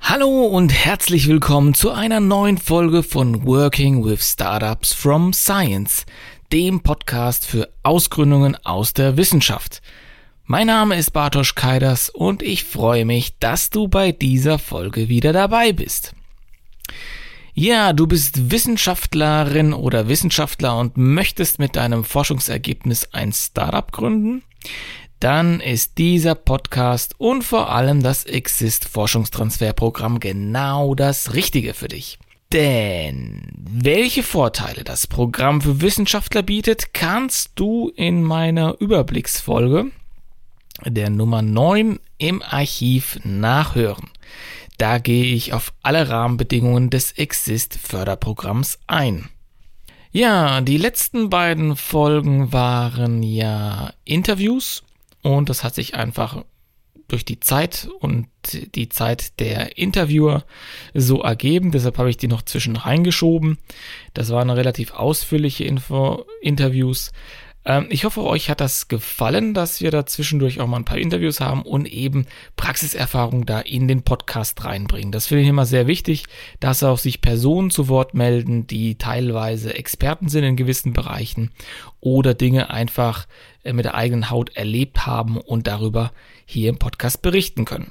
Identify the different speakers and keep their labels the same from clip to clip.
Speaker 1: Hallo und herzlich willkommen zu einer neuen Folge von Working with Startups from Science, dem Podcast für Ausgründungen aus der Wissenschaft. Mein Name ist Bartosz Kaidas und ich freue mich, dass du bei dieser Folge wieder dabei bist. Ja, du bist Wissenschaftlerin oder Wissenschaftler und möchtest mit deinem Forschungsergebnis ein Startup gründen? Dann ist dieser Podcast und vor allem das Exist Forschungstransferprogramm genau das Richtige für dich. Denn welche Vorteile das Programm für Wissenschaftler bietet, kannst du in meiner Überblicksfolge der Nummer 9 im Archiv nachhören. Da gehe ich auf alle Rahmenbedingungen des Exist-Förderprogramms ein. Ja, die letzten beiden Folgen waren ja Interviews und das hat sich einfach durch die Zeit und die Zeit der Interviewer so ergeben. Deshalb habe ich die noch zwischen reingeschoben. Das waren relativ ausführliche Info Interviews. Ähm, ich hoffe, euch hat das gefallen, dass wir da zwischendurch auch mal ein paar Interviews haben und eben Praxiserfahrung da in den Podcast reinbringen. Das finde ich immer sehr wichtig, dass auch sich Personen zu Wort melden, die teilweise Experten sind in gewissen Bereichen oder Dinge einfach äh, mit der eigenen Haut erlebt haben und darüber hier im Podcast berichten können.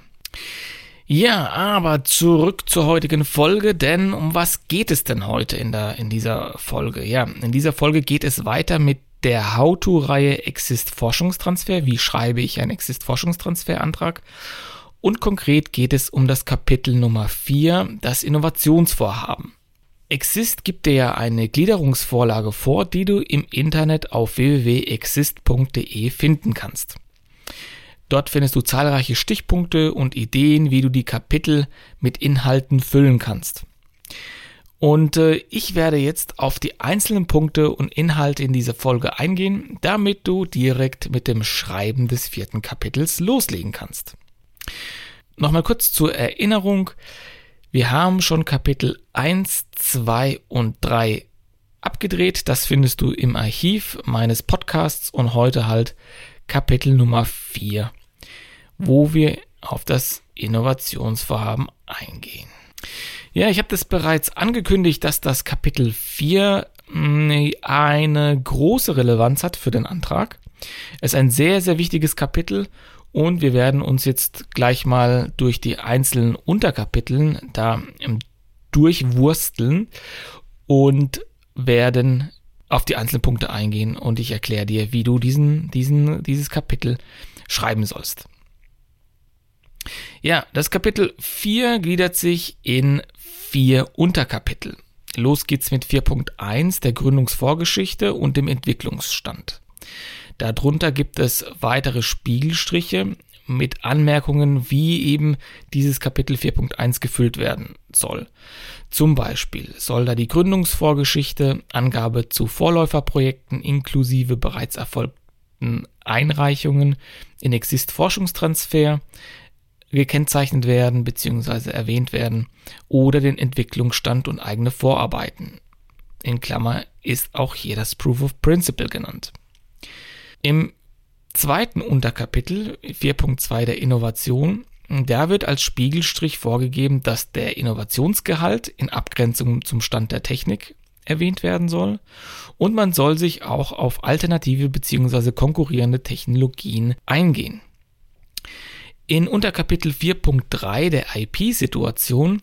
Speaker 1: Ja, aber zurück zur heutigen Folge, denn um was geht es denn heute in, der, in dieser Folge? Ja, in dieser Folge geht es weiter mit der How-To-Reihe Exist Forschungstransfer. Wie schreibe ich einen Exist Forschungstransferantrag? Und konkret geht es um das Kapitel Nummer 4, das Innovationsvorhaben. Exist gibt dir ja eine Gliederungsvorlage vor, die du im Internet auf www.exist.de finden kannst. Dort findest du zahlreiche Stichpunkte und Ideen, wie du die Kapitel mit Inhalten füllen kannst. Und äh, ich werde jetzt auf die einzelnen Punkte und Inhalte in dieser Folge eingehen, damit du direkt mit dem Schreiben des vierten Kapitels loslegen kannst. Nochmal kurz zur Erinnerung. Wir haben schon Kapitel 1, 2 und 3 abgedreht. Das findest du im Archiv meines Podcasts und heute halt Kapitel Nummer 4, wo wir auf das Innovationsvorhaben eingehen. Ja, ich habe das bereits angekündigt, dass das Kapitel 4 mm, eine große Relevanz hat für den Antrag. Es ist ein sehr, sehr wichtiges Kapitel und wir werden uns jetzt gleich mal durch die einzelnen Unterkapiteln da durchwursteln und werden auf die einzelnen Punkte eingehen und ich erkläre dir, wie du diesen, diesen, dieses Kapitel schreiben sollst. Ja, das Kapitel 4 gliedert sich in vier Unterkapitel. Los geht's mit 4.1 der Gründungsvorgeschichte und dem Entwicklungsstand. Darunter gibt es weitere Spiegelstriche mit Anmerkungen, wie eben dieses Kapitel 4.1 gefüllt werden soll. Zum Beispiel soll da die Gründungsvorgeschichte, Angabe zu Vorläuferprojekten inklusive bereits erfolgten Einreichungen in Exist Forschungstransfer, gekennzeichnet werden bzw. erwähnt werden oder den Entwicklungsstand und eigene Vorarbeiten. In Klammer ist auch hier das Proof of Principle genannt. Im zweiten Unterkapitel 4.2 der Innovation, da wird als Spiegelstrich vorgegeben, dass der Innovationsgehalt in Abgrenzung zum Stand der Technik erwähnt werden soll und man soll sich auch auf alternative bzw. konkurrierende Technologien eingehen. In Unterkapitel 4.3 der IP-Situation,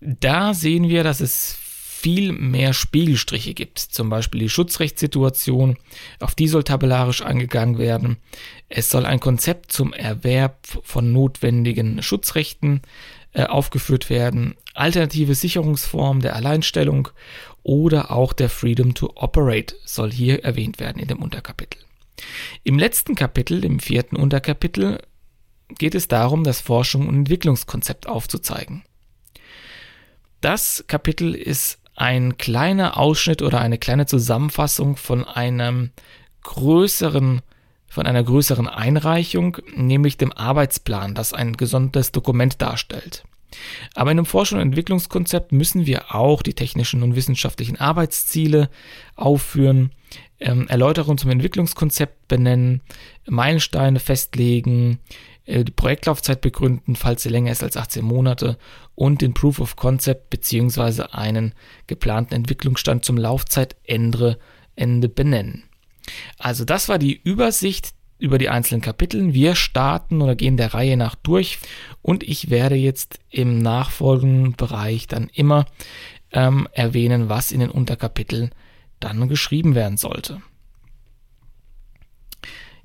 Speaker 1: da sehen wir, dass es viel mehr Spiegelstriche gibt. Zum Beispiel die Schutzrechtssituation, auf die soll tabellarisch angegangen werden. Es soll ein Konzept zum Erwerb von notwendigen Schutzrechten äh, aufgeführt werden, alternative Sicherungsformen der Alleinstellung oder auch der Freedom to Operate soll hier erwähnt werden in dem Unterkapitel. Im letzten Kapitel, im vierten Unterkapitel, geht es darum, das Forschung und Entwicklungskonzept aufzuzeigen. Das Kapitel ist ein kleiner Ausschnitt oder eine kleine Zusammenfassung von einem größeren von einer größeren Einreichung, nämlich dem Arbeitsplan, das ein gesondertes Dokument darstellt. Aber in einem Forschung- und Entwicklungskonzept müssen wir auch die technischen und wissenschaftlichen Arbeitsziele aufführen, ähm, Erläuterungen zum Entwicklungskonzept benennen, Meilensteine festlegen, die Projektlaufzeit begründen, falls sie länger ist als 18 Monate und den Proof of Concept beziehungsweise einen geplanten Entwicklungsstand zum Laufzeitende Ende benennen. Also das war die Übersicht über die einzelnen Kapiteln. Wir starten oder gehen der Reihe nach durch und ich werde jetzt im nachfolgenden Bereich dann immer ähm, erwähnen, was in den Unterkapiteln dann geschrieben werden sollte.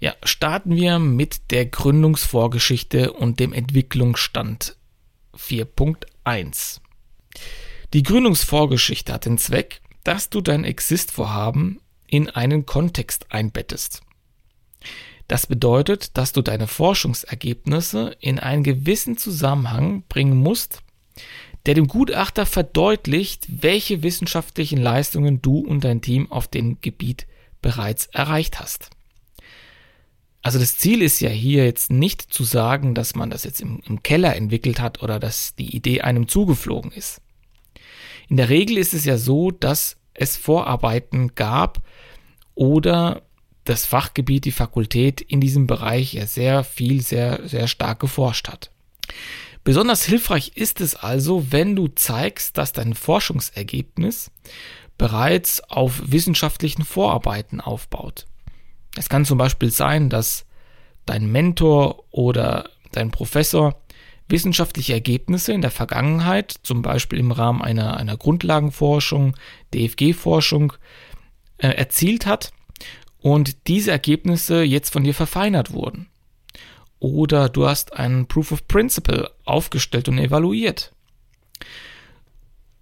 Speaker 1: Ja, starten wir mit der Gründungsvorgeschichte und dem Entwicklungsstand 4.1. Die Gründungsvorgeschichte hat den Zweck, dass du dein Exist-Vorhaben in einen Kontext einbettest. Das bedeutet, dass du deine Forschungsergebnisse in einen gewissen Zusammenhang bringen musst, der dem Gutachter verdeutlicht, welche wissenschaftlichen Leistungen du und dein Team auf dem Gebiet bereits erreicht hast. Also das Ziel ist ja hier jetzt nicht zu sagen, dass man das jetzt im, im, Keller entwickelt hat oder dass die Idee einem zugeflogen ist. In der Regel ist es ja so, dass es Vorarbeiten gab oder das Fachgebiet, die Fakultät in diesem Bereich ja sehr viel, sehr, sehr stark geforscht hat. Besonders hilfreich ist es also, wenn du zeigst, dass dein Forschungsergebnis bereits auf wissenschaftlichen Vorarbeiten aufbaut. Es kann zum Beispiel sein, dass dein Mentor oder dein Professor wissenschaftliche Ergebnisse in der Vergangenheit, zum Beispiel im Rahmen einer, einer Grundlagenforschung, DFG-Forschung, äh, erzielt hat und diese Ergebnisse jetzt von dir verfeinert wurden. Oder du hast einen Proof of Principle aufgestellt und evaluiert.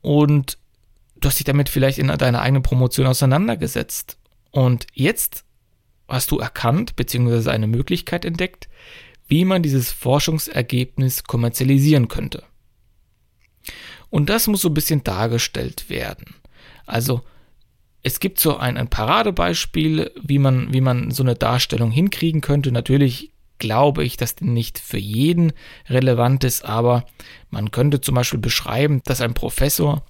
Speaker 1: Und du hast dich damit vielleicht in deiner eigenen Promotion auseinandergesetzt. Und jetzt hast du erkannt, beziehungsweise eine Möglichkeit entdeckt, wie man dieses Forschungsergebnis kommerzialisieren könnte. Und das muss so ein bisschen dargestellt werden. Also es gibt so ein, ein Paradebeispiel, wie man, wie man so eine Darstellung hinkriegen könnte. Natürlich glaube ich, dass die nicht für jeden relevant ist, aber man könnte zum Beispiel beschreiben, dass ein Professor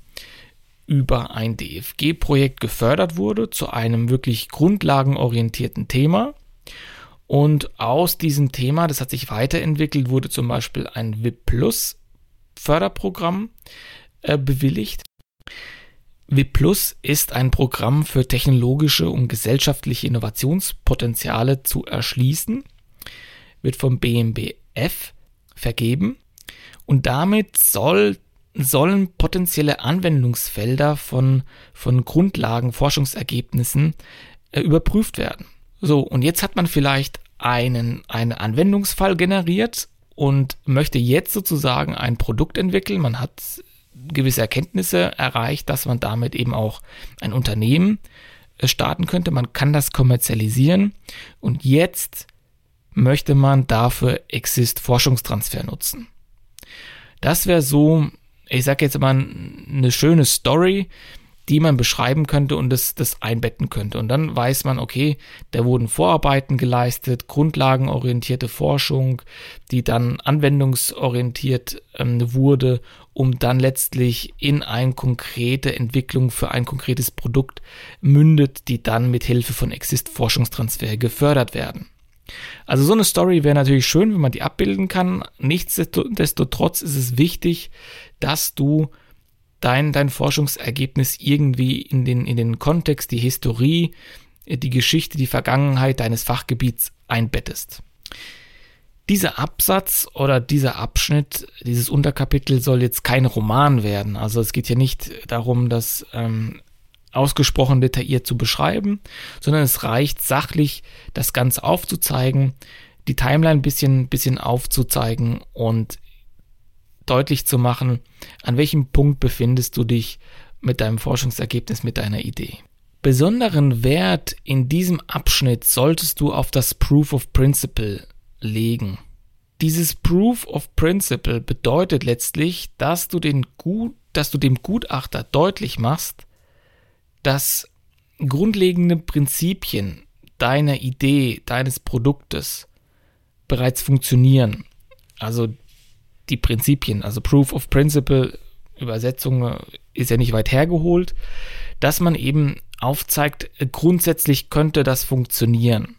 Speaker 1: über ein DFG-Projekt gefördert wurde zu einem wirklich grundlagenorientierten Thema. Und aus diesem Thema, das hat sich weiterentwickelt, wurde zum Beispiel ein WIP Plus Förderprogramm äh, bewilligt. WIP Plus ist ein Programm für technologische und gesellschaftliche Innovationspotenziale zu erschließen wird vom BMBF vergeben und damit soll, sollen potenzielle Anwendungsfelder von, von Grundlagen, Forschungsergebnissen äh, überprüft werden. So, und jetzt hat man vielleicht einen, einen Anwendungsfall generiert und möchte jetzt sozusagen ein Produkt entwickeln. Man hat gewisse Erkenntnisse erreicht, dass man damit eben auch ein Unternehmen äh, starten könnte. Man kann das kommerzialisieren und jetzt möchte man dafür Exist Forschungstransfer nutzen. Das wäre so, ich sage jetzt mal, eine schöne Story, die man beschreiben könnte und das, das einbetten könnte. Und dann weiß man, okay, da wurden Vorarbeiten geleistet, grundlagenorientierte Forschung, die dann anwendungsorientiert ähm, wurde, um dann letztlich in eine konkrete Entwicklung für ein konkretes Produkt mündet, die dann mit Hilfe von Exist Forschungstransfer gefördert werden. Also so eine Story wäre natürlich schön, wenn man die abbilden kann. Nichtsdestotrotz ist es wichtig, dass du dein, dein Forschungsergebnis irgendwie in den, in den Kontext, die Historie, die Geschichte, die Vergangenheit deines Fachgebiets einbettest. Dieser Absatz oder dieser Abschnitt, dieses Unterkapitel soll jetzt kein Roman werden. Also es geht hier nicht darum, dass ähm, ausgesprochen detailliert zu beschreiben, sondern es reicht sachlich, das Ganze aufzuzeigen, die Timeline ein bisschen, bisschen aufzuzeigen und deutlich zu machen, an welchem Punkt befindest du dich mit deinem Forschungsergebnis, mit deiner Idee. Besonderen Wert in diesem Abschnitt solltest du auf das Proof of Principle legen. Dieses Proof of Principle bedeutet letztlich, dass du, den Gut, dass du dem Gutachter deutlich machst, dass grundlegende Prinzipien deiner Idee, deines Produktes bereits funktionieren. Also die Prinzipien, also Proof of Principle, Übersetzung ist ja nicht weit hergeholt, dass man eben aufzeigt, grundsätzlich könnte das funktionieren.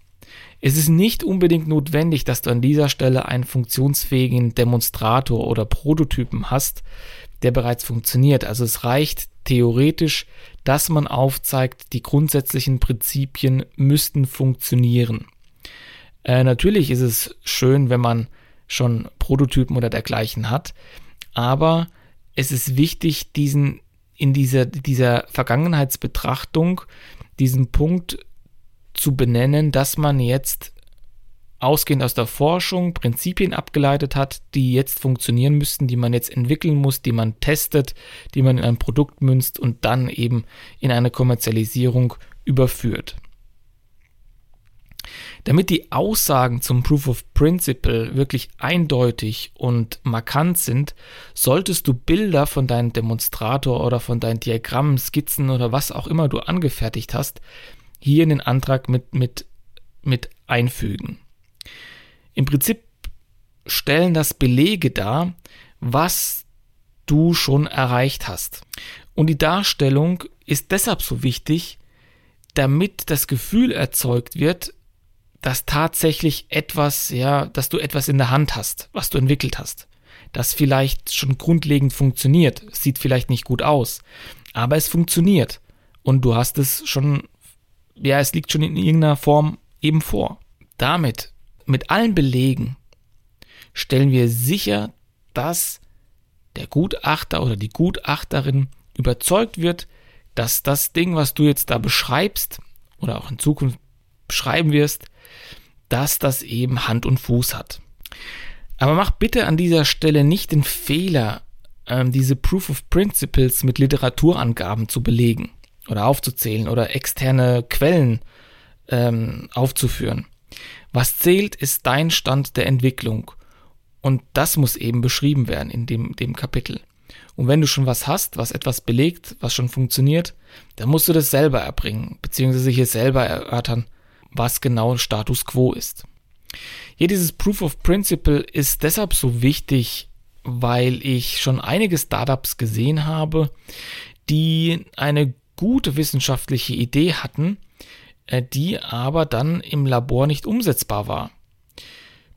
Speaker 1: Es ist nicht unbedingt notwendig, dass du an dieser Stelle einen funktionsfähigen Demonstrator oder Prototypen hast, der bereits funktioniert. Also es reicht theoretisch, dass man aufzeigt, die grundsätzlichen Prinzipien müssten funktionieren. Äh, natürlich ist es schön, wenn man schon Prototypen oder dergleichen hat, aber es ist wichtig, diesen in dieser, dieser Vergangenheitsbetrachtung diesen Punkt zu benennen, dass man jetzt ausgehend aus der Forschung Prinzipien abgeleitet hat, die jetzt funktionieren müssten, die man jetzt entwickeln muss, die man testet, die man in ein Produkt münzt und dann eben in eine Kommerzialisierung überführt. Damit die Aussagen zum Proof of Principle wirklich eindeutig und markant sind, solltest du Bilder von deinem Demonstrator oder von deinen Diagrammen, Skizzen oder was auch immer du angefertigt hast, hier in den Antrag mit, mit, mit einfügen. Im Prinzip stellen das Belege dar, was du schon erreicht hast. Und die Darstellung ist deshalb so wichtig, damit das Gefühl erzeugt wird, dass tatsächlich etwas, ja, dass du etwas in der Hand hast, was du entwickelt hast. Das vielleicht schon grundlegend funktioniert. Sieht vielleicht nicht gut aus, aber es funktioniert. Und du hast es schon ja, es liegt schon in irgendeiner Form eben vor. Damit, mit allen Belegen, stellen wir sicher, dass der Gutachter oder die Gutachterin überzeugt wird, dass das Ding, was du jetzt da beschreibst oder auch in Zukunft beschreiben wirst, dass das eben Hand und Fuß hat. Aber mach bitte an dieser Stelle nicht den Fehler, ähm, diese Proof of Principles mit Literaturangaben zu belegen oder aufzuzählen oder externe Quellen ähm, aufzuführen. Was zählt, ist dein Stand der Entwicklung. Und das muss eben beschrieben werden in dem, dem Kapitel. Und wenn du schon was hast, was etwas belegt, was schon funktioniert, dann musst du das selber erbringen, beziehungsweise hier selber erörtern, was genau Status quo ist. Hier dieses Proof of Principle ist deshalb so wichtig, weil ich schon einige Startups gesehen habe, die eine gute wissenschaftliche Idee hatten, die aber dann im Labor nicht umsetzbar war.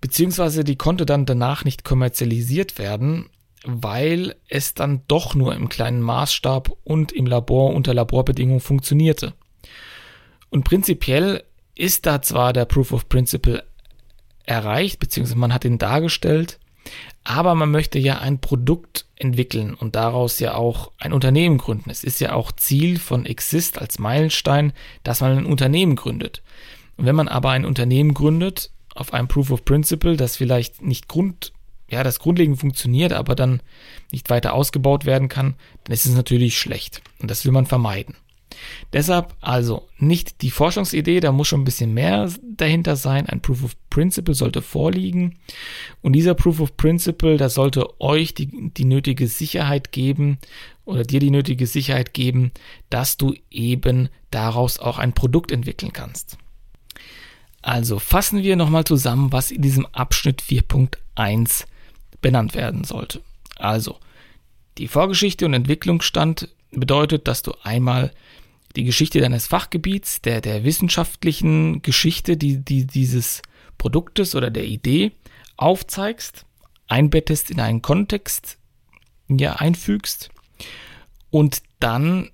Speaker 1: Beziehungsweise die konnte dann danach nicht kommerzialisiert werden, weil es dann doch nur im kleinen Maßstab und im Labor unter Laborbedingungen funktionierte. Und prinzipiell ist da zwar der Proof of Principle erreicht, beziehungsweise man hat ihn dargestellt, aber man möchte ja ein Produkt entwickeln und daraus ja auch ein Unternehmen gründen. Es ist ja auch Ziel von Exist als Meilenstein, dass man ein Unternehmen gründet. Und wenn man aber ein Unternehmen gründet auf einem Proof of Principle, das vielleicht nicht Grund, ja, das grundlegend funktioniert, aber dann nicht weiter ausgebaut werden kann, dann ist es natürlich schlecht. Und das will man vermeiden. Deshalb also nicht die Forschungsidee, da muss schon ein bisschen mehr dahinter sein. Ein Proof of Principle sollte vorliegen. Und dieser Proof of Principle, da sollte euch die, die nötige Sicherheit geben oder dir die nötige Sicherheit geben, dass du eben daraus auch ein Produkt entwickeln kannst. Also fassen wir nochmal zusammen, was in diesem Abschnitt 4.1 benannt werden sollte. Also, die Vorgeschichte und Entwicklungsstand bedeutet, dass du einmal die Geschichte deines Fachgebiets, der, der wissenschaftlichen Geschichte die, die, dieses Produktes oder der Idee aufzeigst, einbettest in einen Kontext, ja, einfügst und dann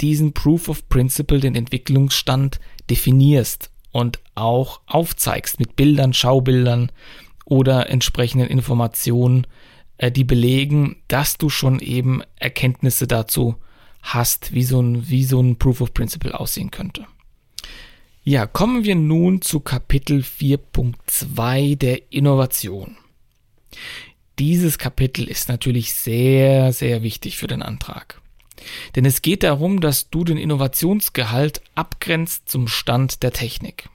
Speaker 1: diesen Proof of Principle, den Entwicklungsstand definierst und auch aufzeigst mit Bildern, Schaubildern oder entsprechenden Informationen, äh, die belegen, dass du schon eben Erkenntnisse dazu hast, wie so ein, wie so ein Proof of Principle aussehen könnte. Ja, kommen wir nun zu Kapitel 4.2 der Innovation. Dieses Kapitel ist natürlich sehr, sehr wichtig für den Antrag. Denn es geht darum, dass du den Innovationsgehalt abgrenzt zum Stand der Technik.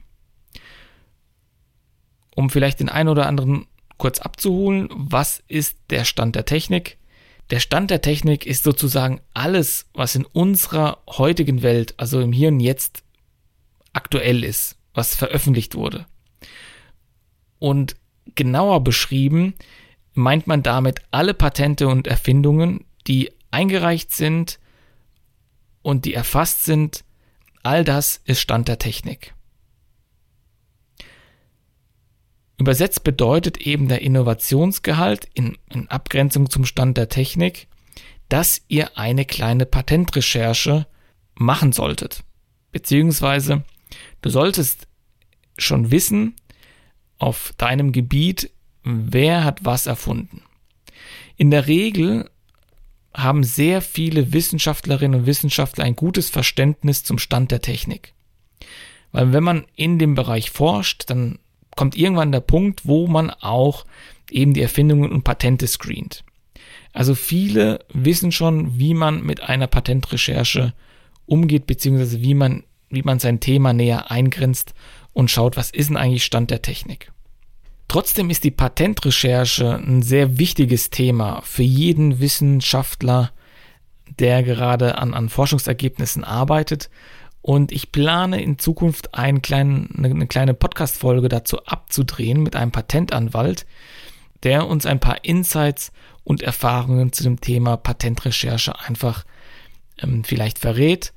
Speaker 1: Um vielleicht den einen oder anderen kurz abzuholen, was ist der Stand der Technik? Der Stand der Technik ist sozusagen alles, was in unserer heutigen Welt, also im Hier und Jetzt, aktuell ist, was veröffentlicht wurde. Und genauer beschrieben meint man damit alle Patente und Erfindungen, die eingereicht sind und die erfasst sind. All das ist Stand der Technik. Übersetzt bedeutet eben der Innovationsgehalt in, in, Abgrenzung zum Stand der Technik, dass ihr eine kleine Patentrecherche machen solltet. Beziehungsweise du solltest schon wissen auf deinem Gebiet, wer hat was erfunden. In der Regel haben sehr viele Wissenschaftlerinnen und Wissenschaftler ein gutes Verständnis zum Stand der Technik. Weil wenn man in dem Bereich forscht, dann kommt irgendwann der Punkt, wo man auch eben die Erfindungen und Patente screent. Also viele wissen schon, wie man mit einer Patentrecherche umgeht, beziehungsweise wie man, wie man sein Thema näher eingrenzt und schaut, was ist denn eigentlich Stand der Technik. Trotzdem ist die Patentrecherche ein sehr wichtiges Thema für jeden Wissenschaftler, der gerade an, an Forschungsergebnissen arbeitet und ich plane in Zukunft einen kleinen, eine kleine Podcast-Folge dazu abzudrehen mit einem Patentanwalt, der uns ein paar Insights und Erfahrungen zu dem Thema Patentrecherche einfach ähm, vielleicht verrät,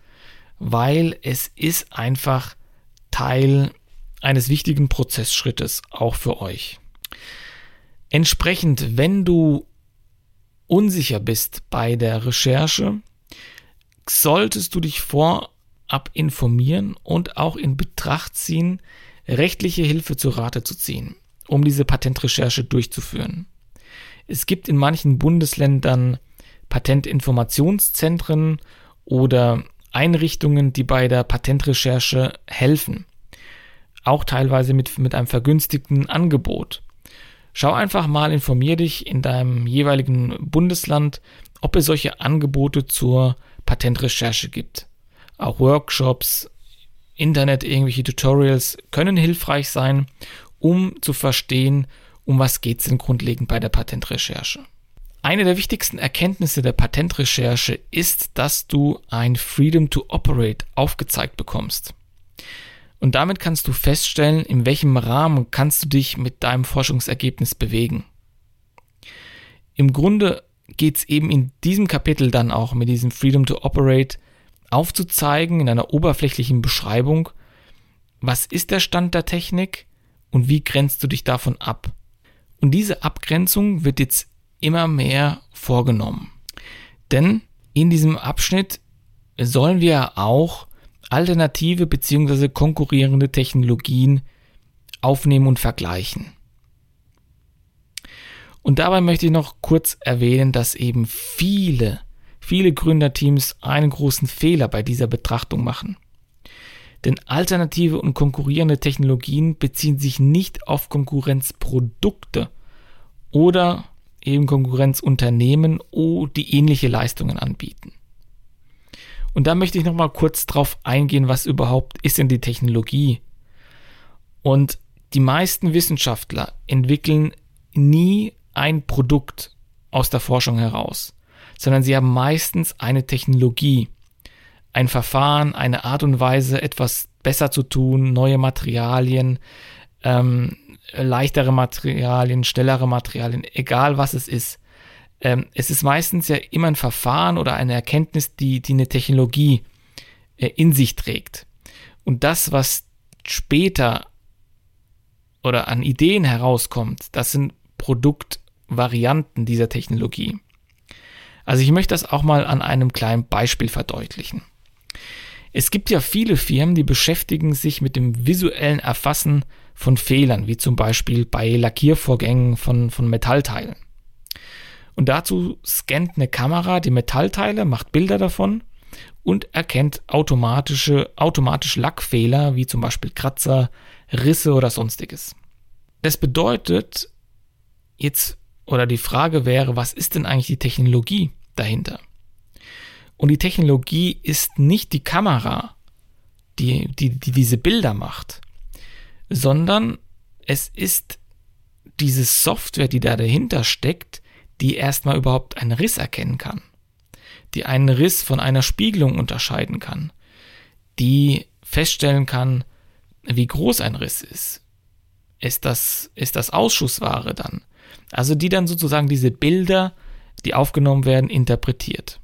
Speaker 1: weil es ist einfach Teil eines wichtigen Prozessschrittes auch für euch. Entsprechend, wenn du unsicher bist bei der Recherche, solltest du dich vor ab informieren und auch in Betracht ziehen, rechtliche Hilfe zu Rate zu ziehen, um diese Patentrecherche durchzuführen. Es gibt in manchen Bundesländern Patentinformationszentren oder Einrichtungen, die bei der Patentrecherche helfen. Auch teilweise mit, mit einem vergünstigten Angebot. Schau einfach mal, informier dich in deinem jeweiligen Bundesland, ob es solche Angebote zur Patentrecherche gibt. Auch Workshops, Internet, irgendwelche Tutorials können hilfreich sein, um zu verstehen, um was geht es denn grundlegend bei der Patentrecherche. Eine der wichtigsten Erkenntnisse der Patentrecherche ist, dass du ein Freedom to Operate aufgezeigt bekommst. Und damit kannst du feststellen, in welchem Rahmen kannst du dich mit deinem Forschungsergebnis bewegen. Im Grunde geht es eben in diesem Kapitel dann auch mit diesem Freedom to Operate aufzuzeigen in einer oberflächlichen Beschreibung, was ist der Stand der Technik und wie grenzt du dich davon ab. Und diese Abgrenzung wird jetzt immer mehr vorgenommen. Denn in diesem Abschnitt sollen wir auch alternative bzw. konkurrierende Technologien aufnehmen und vergleichen. Und dabei möchte ich noch kurz erwähnen, dass eben viele viele Gründerteams einen großen Fehler bei dieser Betrachtung machen. Denn alternative und konkurrierende Technologien beziehen sich nicht auf Konkurrenzprodukte oder eben Konkurrenzunternehmen, die ähnliche Leistungen anbieten. Und da möchte ich nochmal kurz drauf eingehen, was überhaupt ist denn die Technologie. Und die meisten Wissenschaftler entwickeln nie ein Produkt aus der Forschung heraus, sondern sie haben meistens eine Technologie, ein Verfahren, eine Art und Weise, etwas besser zu tun, neue Materialien, ähm, leichtere Materialien, schnellere Materialien, egal was es ist. Ähm, es ist meistens ja immer ein Verfahren oder eine Erkenntnis, die, die eine Technologie äh, in sich trägt. Und das, was später oder an Ideen herauskommt, das sind Produktvarianten dieser Technologie. Also ich möchte das auch mal an einem kleinen Beispiel verdeutlichen. Es gibt ja viele Firmen, die beschäftigen sich mit dem visuellen Erfassen von Fehlern, wie zum Beispiel bei Lackiervorgängen von, von Metallteilen. Und dazu scannt eine Kamera die Metallteile, macht Bilder davon und erkennt automatische, automatisch Lackfehler, wie zum Beispiel Kratzer, Risse oder sonstiges. Das bedeutet, jetzt, oder die Frage wäre, was ist denn eigentlich die Technologie? Dahinter. Und die Technologie ist nicht die Kamera, die, die, die diese Bilder macht, sondern es ist diese Software, die da dahinter steckt, die erstmal überhaupt einen Riss erkennen kann, die einen Riss von einer Spiegelung unterscheiden kann, die feststellen kann, wie groß ein Riss ist. Ist das, ist das Ausschussware dann? Also die dann sozusagen diese Bilder, die aufgenommen werden, interpretiert.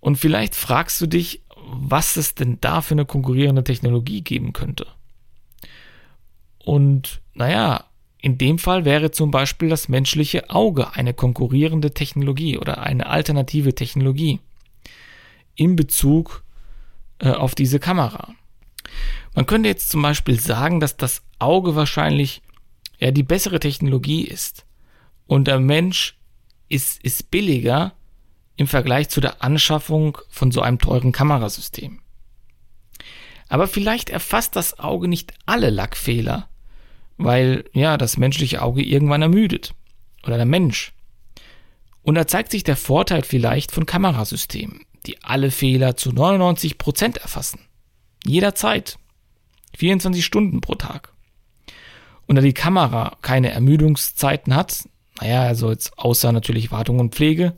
Speaker 1: Und vielleicht fragst du dich, was es denn da für eine konkurrierende Technologie geben könnte. Und naja, in dem Fall wäre zum Beispiel das menschliche Auge eine konkurrierende Technologie oder eine alternative Technologie in Bezug äh, auf diese Kamera. Man könnte jetzt zum Beispiel sagen, dass das Auge wahrscheinlich ja die bessere Technologie ist und der Mensch ist, ist billiger im Vergleich zu der Anschaffung von so einem teuren Kamerasystem. Aber vielleicht erfasst das Auge nicht alle Lackfehler, weil ja das menschliche Auge irgendwann ermüdet oder der Mensch. Und da zeigt sich der Vorteil vielleicht von Kamerasystemen, die alle Fehler zu 99 Prozent erfassen. Jederzeit. 24 Stunden pro Tag. Und da die Kamera keine Ermüdungszeiten hat, naja, also jetzt außer natürlich Wartung und Pflege,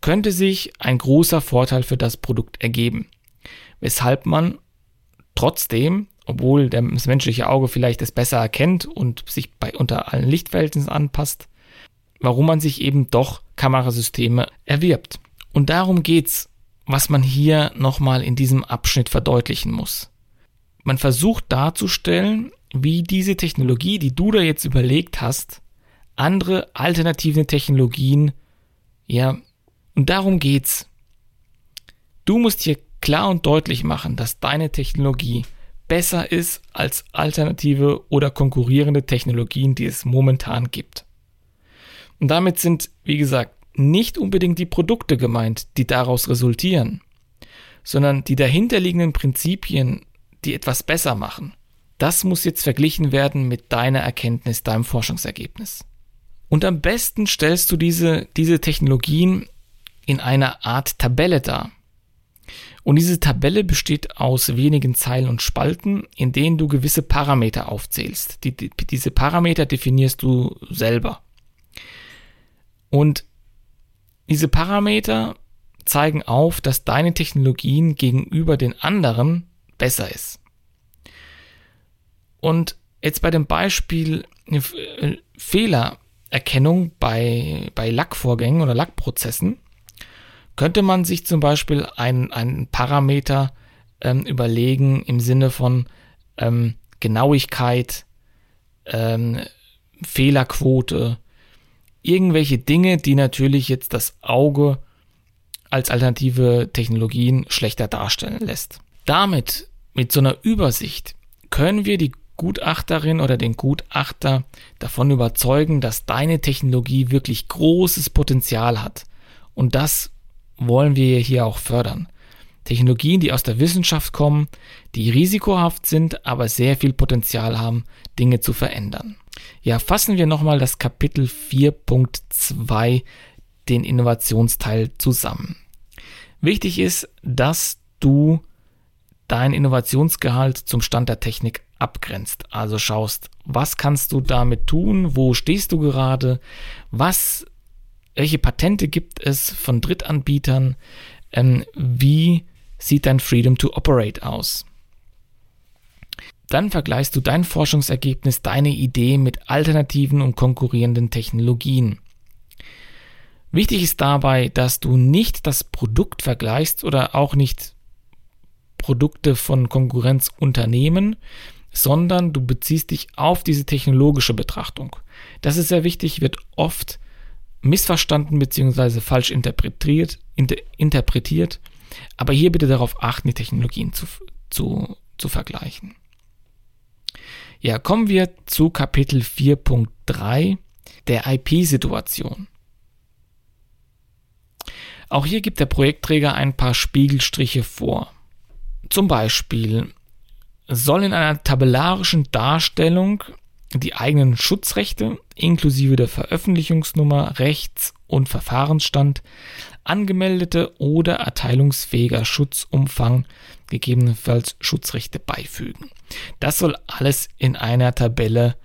Speaker 1: könnte sich ein großer Vorteil für das Produkt ergeben. Weshalb man trotzdem, obwohl das menschliche Auge vielleicht es besser erkennt und sich bei unter allen Lichtverhältnissen anpasst, warum man sich eben doch Kamerasysteme erwirbt. Und darum geht's, was man hier nochmal in diesem Abschnitt verdeutlichen muss. Man versucht darzustellen, wie diese Technologie, die du da jetzt überlegt hast, andere alternative Technologien ja und darum geht's. Du musst hier klar und deutlich machen, dass deine Technologie besser ist als alternative oder konkurrierende Technologien, die es momentan gibt. Und damit sind, wie gesagt, nicht unbedingt die Produkte gemeint, die daraus resultieren, sondern die dahinterliegenden Prinzipien, die etwas besser machen. Das muss jetzt verglichen werden mit deiner Erkenntnis, deinem Forschungsergebnis. Und am besten stellst du diese, diese Technologien in einer Art Tabelle dar. Und diese Tabelle besteht aus wenigen Zeilen und Spalten, in denen du gewisse Parameter aufzählst. Die, die, diese Parameter definierst du selber. Und diese Parameter zeigen auf, dass deine Technologien gegenüber den anderen besser ist. Und jetzt bei dem Beispiel äh, Fehlererkennung bei, bei Lackvorgängen oder Lackprozessen könnte man sich zum Beispiel einen, einen Parameter ähm, überlegen im Sinne von ähm, Genauigkeit, ähm, Fehlerquote, irgendwelche Dinge, die natürlich jetzt das Auge als alternative Technologien schlechter darstellen lässt. Damit, mit so einer Übersicht, können wir die Gutachterin oder den Gutachter davon überzeugen, dass deine Technologie wirklich großes Potenzial hat. Und das wollen wir hier auch fördern. Technologien, die aus der Wissenschaft kommen, die risikohaft sind, aber sehr viel Potenzial haben, Dinge zu verändern. Ja, fassen wir nochmal das Kapitel 4.2, den Innovationsteil zusammen. Wichtig ist, dass du dein Innovationsgehalt zum Stand der Technik abgrenzt. Also schaust, was kannst du damit tun, wo stehst du gerade, was welche Patente gibt es von Drittanbietern? Ähm, wie sieht dein Freedom to Operate aus? Dann vergleichst du dein Forschungsergebnis, deine Idee mit alternativen und konkurrierenden Technologien. Wichtig ist dabei, dass du nicht das Produkt vergleichst oder auch nicht Produkte von Konkurrenzunternehmen, sondern du beziehst dich auf diese technologische Betrachtung. Das ist sehr wichtig, wird oft missverstanden bzw. falsch interpretiert, inter, interpretiert. Aber hier bitte darauf achten, die Technologien zu, zu, zu vergleichen. Ja, kommen wir zu Kapitel 4.3 der IP-Situation. Auch hier gibt der Projektträger ein paar Spiegelstriche vor. Zum Beispiel soll in einer tabellarischen Darstellung die eigenen Schutzrechte inklusive der Veröffentlichungsnummer, Rechts- und Verfahrensstand, angemeldete oder erteilungsfähiger Schutzumfang, gegebenenfalls Schutzrechte beifügen. Das soll alles in einer Tabelle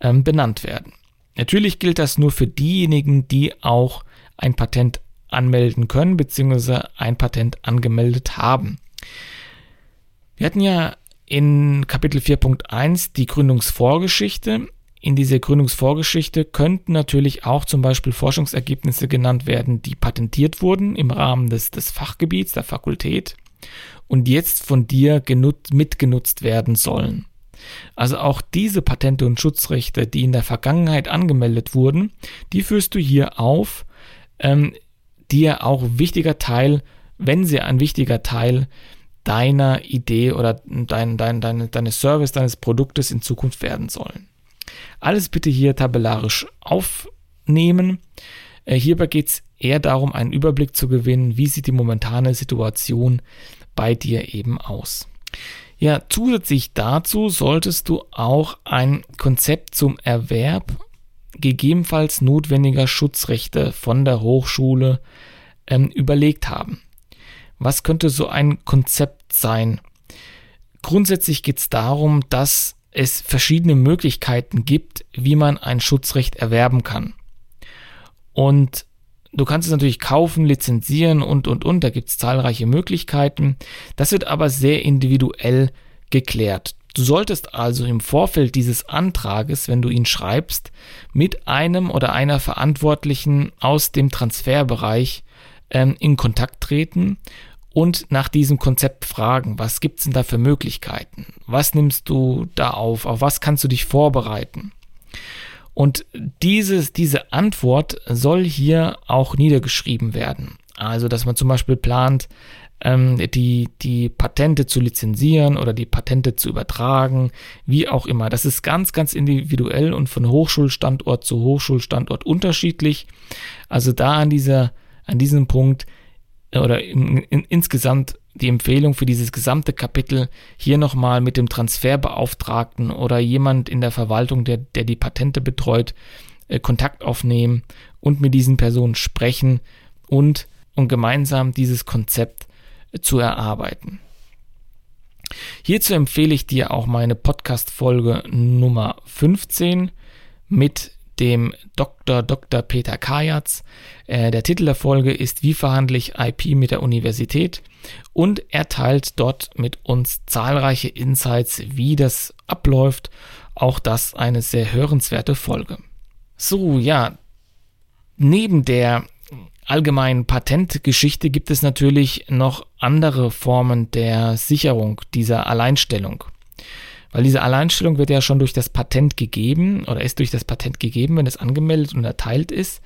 Speaker 1: ähm, benannt werden. Natürlich gilt das nur für diejenigen, die auch ein Patent anmelden können bzw. ein Patent angemeldet haben. Wir hatten ja in Kapitel 4.1 die Gründungsvorgeschichte, in dieser Gründungsvorgeschichte könnten natürlich auch zum Beispiel Forschungsergebnisse genannt werden, die patentiert wurden im Rahmen des, des Fachgebiets, der Fakultät und jetzt von dir genut mitgenutzt werden sollen. Also auch diese Patente und Schutzrechte, die in der Vergangenheit angemeldet wurden, die führst du hier auf, ähm, die ja auch wichtiger Teil, wenn sie ein wichtiger Teil deiner Idee oder dein, dein, deine, deines Service, deines Produktes in Zukunft werden sollen. Alles bitte hier tabellarisch aufnehmen. Äh, hierbei geht es eher darum, einen Überblick zu gewinnen, wie sieht die momentane Situation bei dir eben aus. Ja, zusätzlich dazu solltest du auch ein Konzept zum Erwerb gegebenenfalls notwendiger Schutzrechte von der Hochschule ähm, überlegt haben. Was könnte so ein Konzept sein? Grundsätzlich geht es darum, dass es verschiedene Möglichkeiten gibt, wie man ein Schutzrecht erwerben kann. Und du kannst es natürlich kaufen, lizenzieren und, und, und. Da gibt es zahlreiche Möglichkeiten. Das wird aber sehr individuell geklärt. Du solltest also im Vorfeld dieses Antrages, wenn du ihn schreibst, mit einem oder einer Verantwortlichen aus dem Transferbereich ähm, in Kontakt treten und nach diesem Konzept fragen, was gibt es denn da für Möglichkeiten? Was nimmst du da auf? Auf was kannst du dich vorbereiten? Und dieses, diese Antwort soll hier auch niedergeschrieben werden. Also, dass man zum Beispiel plant, ähm, die, die Patente zu lizenzieren oder die Patente zu übertragen, wie auch immer. Das ist ganz, ganz individuell und von Hochschulstandort zu Hochschulstandort unterschiedlich. Also da an dieser an diesem Punkt oder in, in, insgesamt die Empfehlung für dieses gesamte Kapitel hier nochmal mit dem Transferbeauftragten oder jemand in der Verwaltung, der, der die Patente betreut, äh, Kontakt aufnehmen und mit diesen Personen sprechen und, und gemeinsam dieses Konzept äh, zu erarbeiten. Hierzu empfehle ich dir auch meine Podcast-Folge Nummer 15 mit dem Dr. Dr. Peter Kajatz. Äh, der Titel der Folge ist Wie verhandle ich IP mit der Universität? Und er teilt dort mit uns zahlreiche Insights, wie das abläuft. Auch das eine sehr hörenswerte Folge. So, ja, neben der allgemeinen Patentgeschichte gibt es natürlich noch andere Formen der Sicherung dieser Alleinstellung. Weil diese Alleinstellung wird ja schon durch das Patent gegeben oder ist durch das Patent gegeben, wenn es angemeldet und erteilt ist.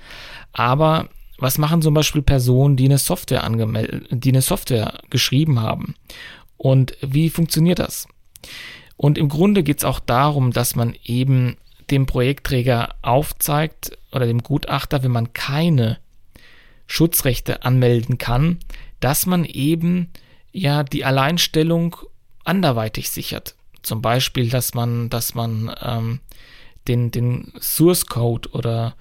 Speaker 1: Aber was machen zum Beispiel Personen, die eine Software angemeldet, die eine Software geschrieben haben? Und wie funktioniert das? Und im Grunde geht es auch darum, dass man eben dem Projektträger aufzeigt oder dem Gutachter, wenn man keine Schutzrechte anmelden kann, dass man eben ja die Alleinstellung anderweitig sichert. Zum Beispiel, dass man, dass man ähm, den, den Source Code oder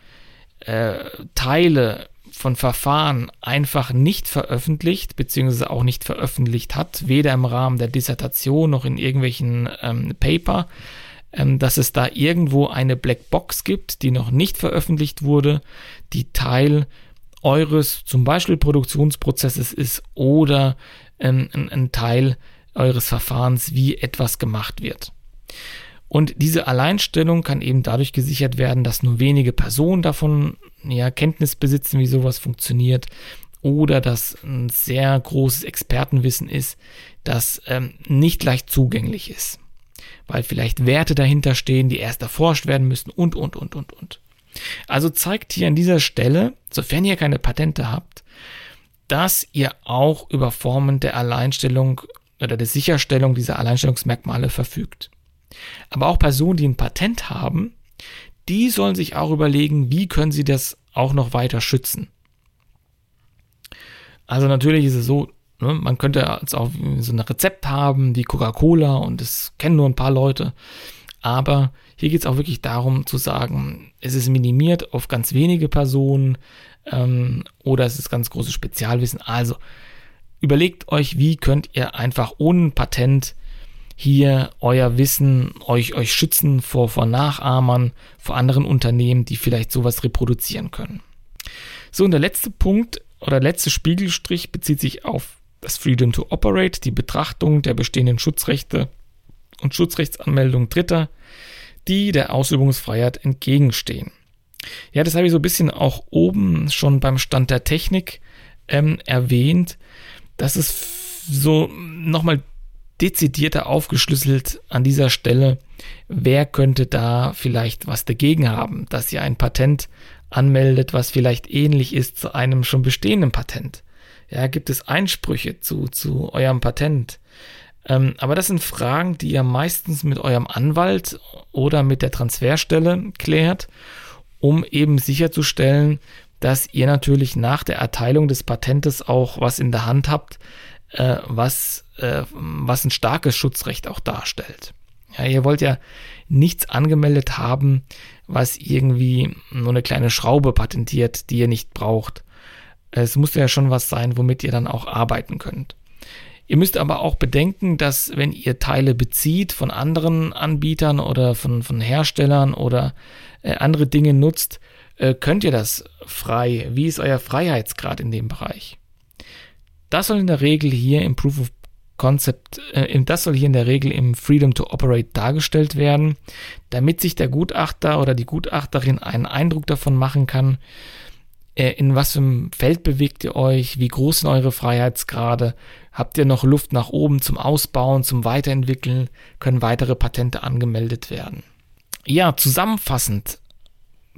Speaker 1: äh, Teile von Verfahren einfach nicht veröffentlicht, beziehungsweise auch nicht veröffentlicht hat, weder im Rahmen der Dissertation noch in irgendwelchen ähm, Paper, ähm, dass es da irgendwo eine Blackbox gibt, die noch nicht veröffentlicht wurde, die Teil eures zum Beispiel Produktionsprozesses ist oder ähm, ein, ein Teil eures Verfahrens, wie etwas gemacht wird. Und diese Alleinstellung kann eben dadurch gesichert werden, dass nur wenige Personen davon ja, Kenntnis besitzen, wie sowas funktioniert, oder dass ein sehr großes Expertenwissen ist, das ähm, nicht leicht zugänglich ist, weil vielleicht Werte dahinter stehen, die erst erforscht werden müssen und, und, und, und, und. Also zeigt hier an dieser Stelle, sofern ihr keine Patente habt, dass ihr auch über Formen der Alleinstellung oder der Sicherstellung dieser Alleinstellungsmerkmale verfügt. Aber auch Personen, die ein Patent haben, die sollen sich auch überlegen, wie können sie das auch noch weiter schützen. Also natürlich ist es so, ne, man könnte jetzt auch so ein Rezept haben wie Coca-Cola und das kennen nur ein paar Leute. Aber hier geht es auch wirklich darum zu sagen, es ist minimiert auf ganz wenige Personen ähm, oder es ist ganz großes Spezialwissen. Also Überlegt euch, wie könnt ihr einfach ohne Patent hier euer Wissen, euch, euch schützen vor, vor Nachahmern, vor anderen Unternehmen, die vielleicht sowas reproduzieren können. So, und der letzte Punkt oder letzte Spiegelstrich bezieht sich auf das Freedom to Operate, die Betrachtung der bestehenden Schutzrechte und Schutzrechtsanmeldung Dritter, die der Ausübungsfreiheit entgegenstehen. Ja, das habe ich so ein bisschen auch oben schon beim Stand der Technik ähm, erwähnt. Das ist so nochmal dezidierter aufgeschlüsselt an dieser Stelle, wer könnte da vielleicht was dagegen haben, dass ihr ein Patent anmeldet, was vielleicht ähnlich ist zu einem schon bestehenden Patent. Ja, gibt es Einsprüche zu, zu eurem Patent? Ähm, aber das sind Fragen, die ihr meistens mit eurem Anwalt oder mit der Transferstelle klärt, um eben sicherzustellen, dass ihr natürlich nach der Erteilung des Patentes auch was in der Hand habt, äh, was, äh, was ein starkes Schutzrecht auch darstellt. Ja, ihr wollt ja nichts angemeldet haben, was irgendwie nur eine kleine Schraube patentiert, die ihr nicht braucht. Es muss ja schon was sein, womit ihr dann auch arbeiten könnt. Ihr müsst aber auch bedenken, dass wenn ihr Teile bezieht von anderen Anbietern oder von, von Herstellern oder äh, andere Dinge nutzt, äh, könnt ihr das frei. Wie ist euer Freiheitsgrad in dem Bereich? Das soll in der Regel hier im Proof of Concept, äh, das soll hier in der Regel im Freedom to Operate dargestellt werden, damit sich der Gutachter oder die Gutachterin einen Eindruck davon machen kann, äh, in was für einem Feld bewegt ihr euch, wie groß sind eure Freiheitsgrade, habt ihr noch Luft nach oben zum Ausbauen, zum Weiterentwickeln, können weitere Patente angemeldet werden. Ja, zusammenfassend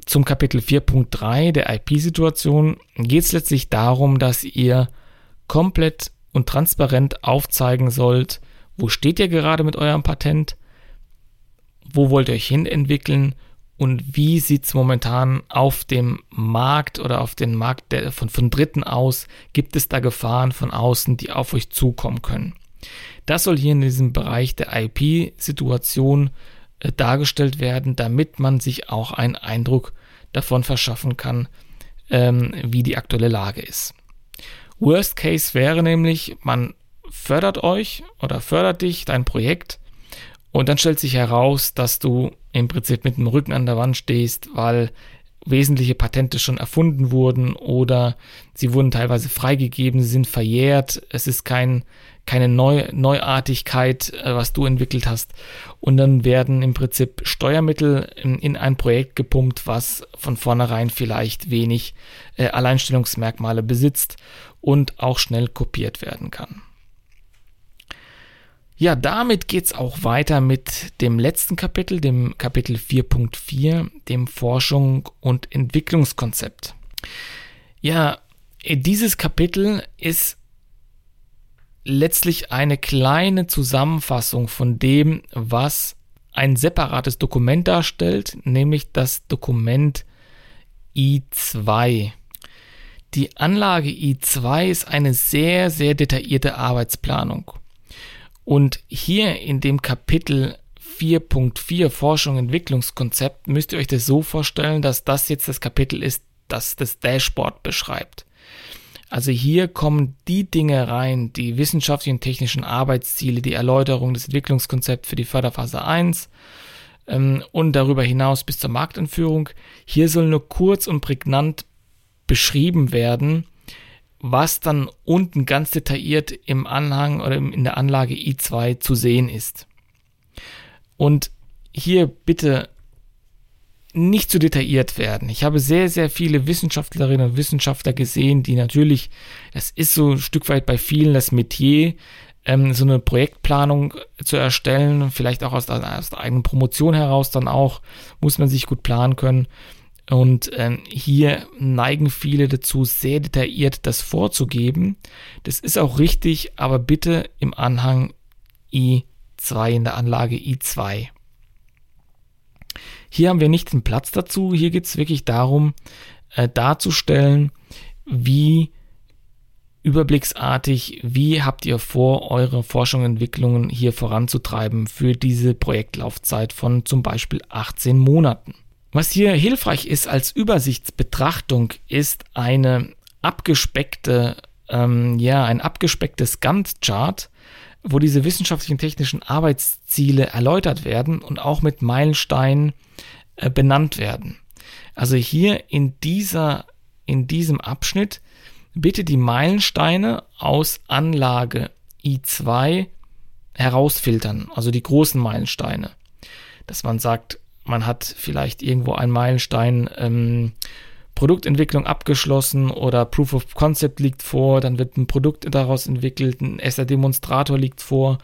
Speaker 1: zum Kapitel 4.3 der IP-Situation geht es letztlich darum, dass ihr komplett und transparent aufzeigen sollt, wo steht ihr gerade mit eurem Patent, wo wollt ihr euch hin entwickeln und wie sieht es momentan auf dem Markt oder auf den Markt der, von, von Dritten aus? Gibt es da Gefahren von außen, die auf euch zukommen können? Das soll hier in diesem Bereich der IP-Situation dargestellt werden, damit man sich auch einen Eindruck davon verschaffen kann, ähm, wie die aktuelle Lage ist. Worst Case wäre nämlich, man fördert euch oder fördert dich, dein Projekt, und dann stellt sich heraus, dass du im Prinzip mit dem Rücken an der Wand stehst, weil wesentliche Patente schon erfunden wurden oder sie wurden teilweise freigegeben, sie sind verjährt, es ist kein, keine Neu Neuartigkeit, äh, was du entwickelt hast. Und dann werden im Prinzip Steuermittel in, in ein Projekt gepumpt, was von vornherein vielleicht wenig äh, Alleinstellungsmerkmale besitzt und auch schnell kopiert werden kann. Ja, damit geht's auch weiter mit dem letzten Kapitel, dem Kapitel 4.4, dem Forschung und Entwicklungskonzept. Ja, dieses Kapitel ist letztlich eine kleine Zusammenfassung von dem, was ein separates Dokument darstellt, nämlich das Dokument I2. Die Anlage I2 ist eine sehr, sehr detaillierte Arbeitsplanung. Und hier in dem Kapitel 4.4 Forschung Entwicklungskonzept müsst ihr euch das so vorstellen, dass das jetzt das Kapitel ist, das das Dashboard beschreibt. Also hier kommen die Dinge rein, die wissenschaftlichen und technischen Arbeitsziele, die Erläuterung des Entwicklungskonzepts für die Förderphase 1 ähm, und darüber hinaus bis zur Marktentführung. Hier soll nur kurz und prägnant beschrieben werden, was dann unten ganz detailliert im Anhang oder in der Anlage i2 zu sehen ist. Und hier bitte nicht zu detailliert werden. Ich habe sehr, sehr viele Wissenschaftlerinnen und Wissenschaftler gesehen, die natürlich, das ist so ein Stück weit bei vielen das Metier, ähm, so eine Projektplanung zu erstellen, vielleicht auch aus der, aus der eigenen Promotion heraus dann auch, muss man sich gut planen können. Und ähm, hier neigen viele dazu, sehr detailliert das vorzugeben. Das ist auch richtig, aber bitte im Anhang i2, in der Anlage i2. Hier haben wir nicht den Platz dazu. Hier geht es wirklich darum, äh, darzustellen, wie überblicksartig, wie habt ihr vor, eure Forschung und Entwicklungen hier voranzutreiben für diese Projektlaufzeit von zum Beispiel 18 Monaten. Was hier hilfreich ist als Übersichtsbetrachtung, ist eine abgespeckte, ähm, ja, ein abgespecktes Gantt-Chart, wo diese wissenschaftlichen technischen Arbeitsziele erläutert werden und auch mit Meilensteinen äh, benannt werden. Also hier in dieser, in diesem Abschnitt bitte die Meilensteine aus Anlage I2 herausfiltern, also die großen Meilensteine. Dass man sagt, man hat vielleicht irgendwo einen Meilenstein ähm, Produktentwicklung abgeschlossen oder Proof of Concept liegt vor, dann wird ein Produkt daraus entwickelt, ein erster Demonstrator liegt vor.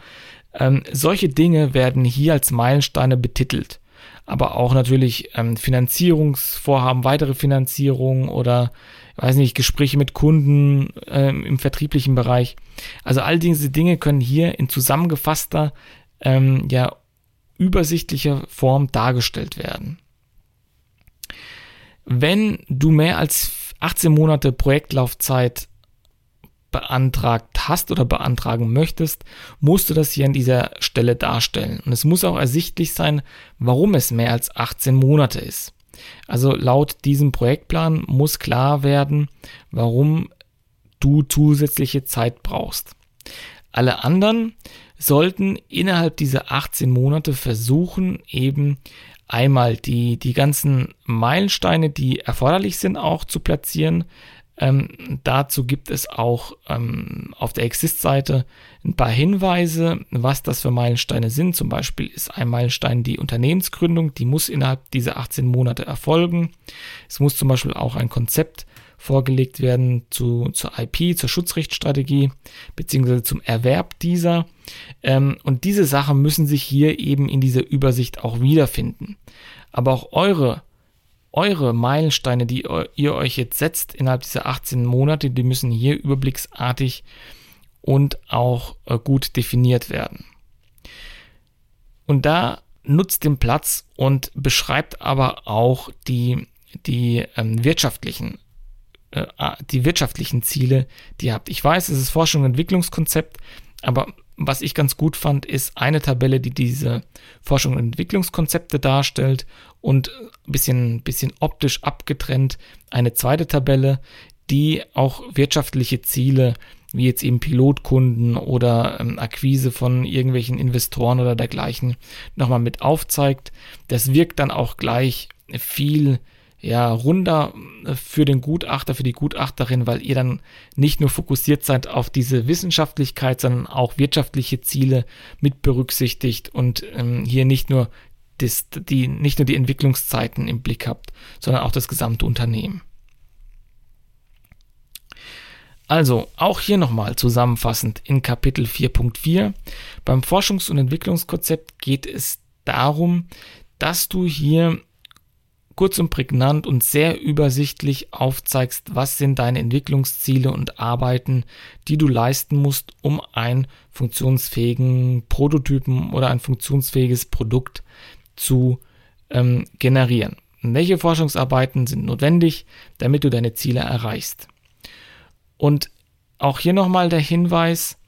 Speaker 1: Ähm, solche Dinge werden hier als Meilensteine betitelt. Aber auch natürlich ähm, Finanzierungsvorhaben, weitere Finanzierung oder, weiß nicht, Gespräche mit Kunden ähm, im vertrieblichen Bereich. Also all diese Dinge können hier in zusammengefasster, ähm, ja, übersichtlicher Form dargestellt werden. Wenn du mehr als 18 Monate Projektlaufzeit beantragt hast oder beantragen möchtest, musst du das hier an dieser Stelle darstellen. Und es muss auch ersichtlich sein, warum es mehr als 18 Monate ist. Also laut diesem Projektplan muss klar werden, warum du zusätzliche Zeit brauchst. Alle anderen sollten innerhalb dieser 18 Monate versuchen, eben einmal die, die ganzen Meilensteine, die erforderlich sind, auch zu platzieren. Ähm, dazu gibt es auch ähm, auf der Exist-Seite ein paar Hinweise, was das für Meilensteine sind. Zum Beispiel ist ein Meilenstein die Unternehmensgründung, die muss innerhalb dieser 18 Monate erfolgen. Es muss zum Beispiel auch ein Konzept vorgelegt werden zu, zur IP, zur Schutzrechtsstrategie, beziehungsweise zum Erwerb dieser. Ähm, und diese Sachen müssen sich hier eben in dieser Übersicht auch wiederfinden. Aber auch eure, eure Meilensteine, die ihr euch jetzt setzt innerhalb dieser 18 Monate, die müssen hier überblicksartig und auch äh, gut definiert werden. Und da nutzt den Platz und beschreibt aber auch die, die ähm, wirtschaftlichen äh, die wirtschaftlichen Ziele, die ihr habt. Ich weiß, es ist Forschung und Entwicklungskonzept, aber was ich ganz gut fand, ist eine Tabelle, die diese Forschung und Entwicklungskonzepte darstellt und ein bisschen, bisschen optisch abgetrennt eine zweite Tabelle, die auch wirtschaftliche Ziele wie jetzt eben Pilotkunden oder ähm, Akquise von irgendwelchen Investoren oder dergleichen nochmal mit aufzeigt. Das wirkt dann auch gleich viel ja, runder äh, für den Gutachter, für die Gutachterin, weil ihr dann nicht nur fokussiert seid auf diese Wissenschaftlichkeit, sondern auch wirtschaftliche Ziele mit berücksichtigt und ähm, hier nicht nur das, die, nicht nur die Entwicklungszeiten im Blick habt, sondern auch das gesamte Unternehmen. Also, auch hier nochmal zusammenfassend in Kapitel 4.4. Beim Forschungs- und Entwicklungskonzept geht es darum, dass du hier kurz und prägnant und sehr übersichtlich aufzeigst, was sind deine Entwicklungsziele und Arbeiten, die du leisten musst, um einen funktionsfähigen Prototypen oder ein funktionsfähiges Produkt zu ähm, generieren. welche Forschungsarbeiten sind notwendig, damit du deine Ziele erreichst? Und auch hier nochmal der Hinweis,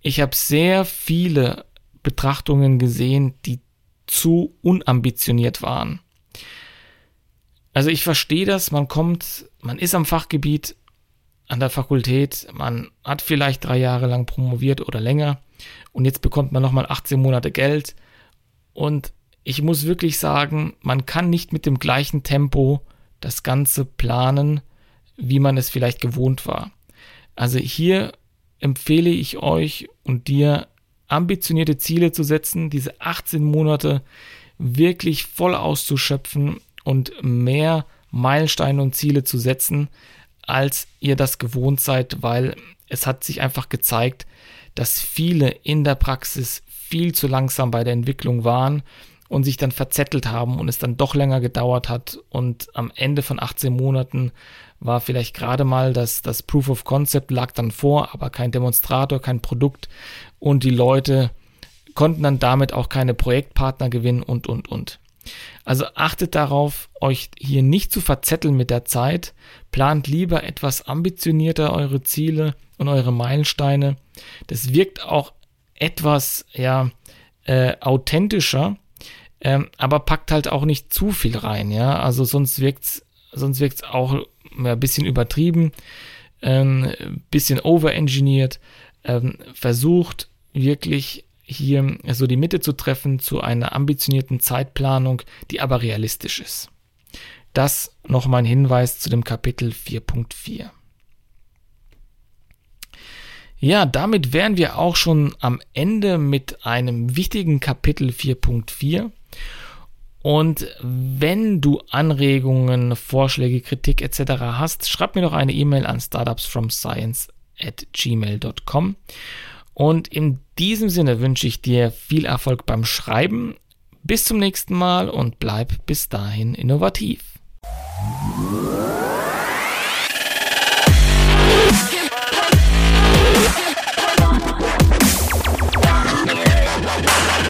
Speaker 1: ich habe sehr viele Betrachtungen gesehen, die zu unambitioniert waren. Also ich verstehe das, man kommt, man ist am Fachgebiet an der Fakultät, man hat vielleicht drei Jahre lang promoviert oder länger und jetzt bekommt man nochmal 18 Monate Geld und ich muss wirklich sagen, man kann nicht mit dem gleichen Tempo das Ganze planen, wie man es vielleicht gewohnt war. Also hier empfehle ich euch und dir ambitionierte Ziele zu setzen, diese 18 Monate wirklich voll auszuschöpfen und mehr Meilensteine und Ziele zu setzen, als ihr das gewohnt seid, weil es hat sich einfach gezeigt, dass viele in der Praxis viel zu langsam bei der Entwicklung waren und sich dann verzettelt haben und es dann doch länger gedauert hat und am Ende von 18 Monaten war vielleicht gerade mal das, das Proof of Concept lag dann vor, aber kein Demonstrator, kein Produkt und die Leute konnten dann damit auch keine Projektpartner gewinnen und, und, und. Also achtet darauf, euch hier nicht zu verzetteln mit der Zeit. Plant lieber etwas ambitionierter eure Ziele und eure Meilensteine. Das wirkt auch etwas ja, äh, authentischer, ähm, aber packt halt auch nicht zu viel rein. Ja, also sonst wirkt's, sonst wirkt's auch ein bisschen übertrieben, ähm, bisschen overengineert. Ähm, versucht wirklich hier so die Mitte zu treffen zu einer ambitionierten Zeitplanung, die aber realistisch ist. Das noch mein Hinweis zu dem Kapitel 4.4. Ja, damit wären wir auch schon am Ende mit einem wichtigen Kapitel 4.4. Und wenn du Anregungen, Vorschläge, Kritik etc. hast, schreib mir doch eine E-Mail an startupsfromscience at gmail.com. Und in diesem Sinne wünsche ich dir viel Erfolg beim Schreiben. Bis zum nächsten Mal und bleib bis dahin innovativ.